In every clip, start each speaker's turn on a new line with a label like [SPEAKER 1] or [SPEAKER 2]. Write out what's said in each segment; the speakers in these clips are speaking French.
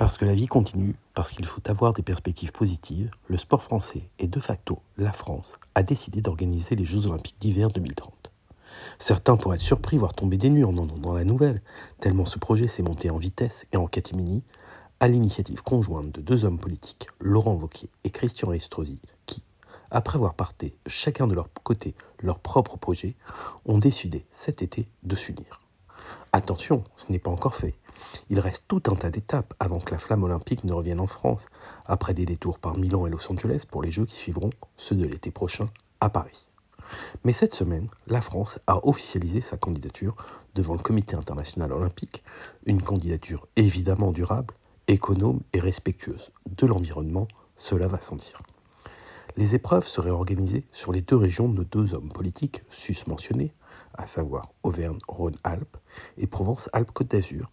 [SPEAKER 1] Parce que la vie continue, parce qu'il faut avoir des perspectives positives, le sport français et de facto la France a décidé d'organiser les Jeux Olympiques d'hiver 2030. Certains pourraient être surpris, voire tomber des nues en entendant la nouvelle, tellement ce projet s'est monté en vitesse et en catimini, à l'initiative conjointe de deux hommes politiques, Laurent Wauquiez et Christian Estrosi, qui, après avoir parté chacun de leur côté leur propre projet, ont décidé cet été de s'unir. Attention, ce n'est pas encore fait. Il reste tout un tas d'étapes avant que la flamme olympique ne revienne en France, après des détours par Milan et Los Angeles pour les Jeux qui suivront, ceux de l'été prochain, à Paris. Mais cette semaine, la France a officialisé sa candidature devant le Comité international olympique, une candidature évidemment durable, économe et respectueuse de l'environnement, cela va sans dire. Les épreuves seraient organisées sur les deux régions de deux hommes politiques sus-mentionnés, à savoir Auvergne-Rhône-Alpes et Provence-Alpes-Côte d'Azur,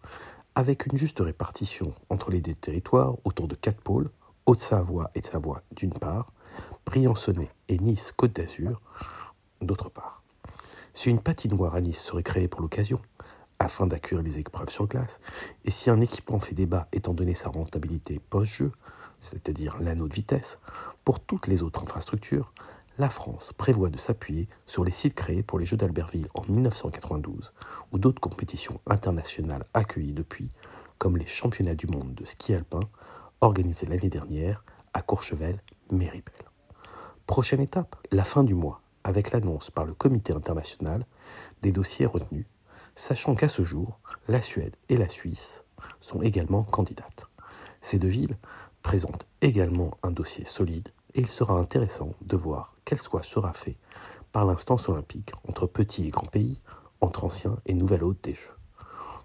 [SPEAKER 1] avec une juste répartition entre les deux territoires autour de quatre pôles, Haute-Savoie et Savoie d'une part, Briançonnet et Nice-Côte d'Azur d'autre part. Si une patinoire à Nice serait créée pour l'occasion, afin d'accueillir les épreuves sur glace, et si un équipement fait débat étant donné sa rentabilité post-jeu, c'est-à-dire l'anneau de vitesse, pour toutes les autres infrastructures, la France prévoit de s'appuyer sur les sites créés pour les Jeux d'Albertville en 1992 ou d'autres compétitions internationales accueillies depuis, comme les championnats du monde de ski alpin organisés l'année dernière à Courchevel, Méribel. Prochaine étape, la fin du mois, avec l'annonce par le comité international des dossiers retenus, sachant qu'à ce jour, la Suède et la Suisse sont également candidates. Ces deux villes présentent également un dossier solide il sera intéressant de voir quel choix sera fait par l'instance olympique entre petits et grands pays, entre anciens et nouvelles hôtes des Jeux.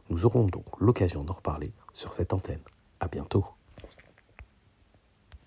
[SPEAKER 1] Nous aurons donc l'occasion d'en reparler sur cette antenne. À bientôt.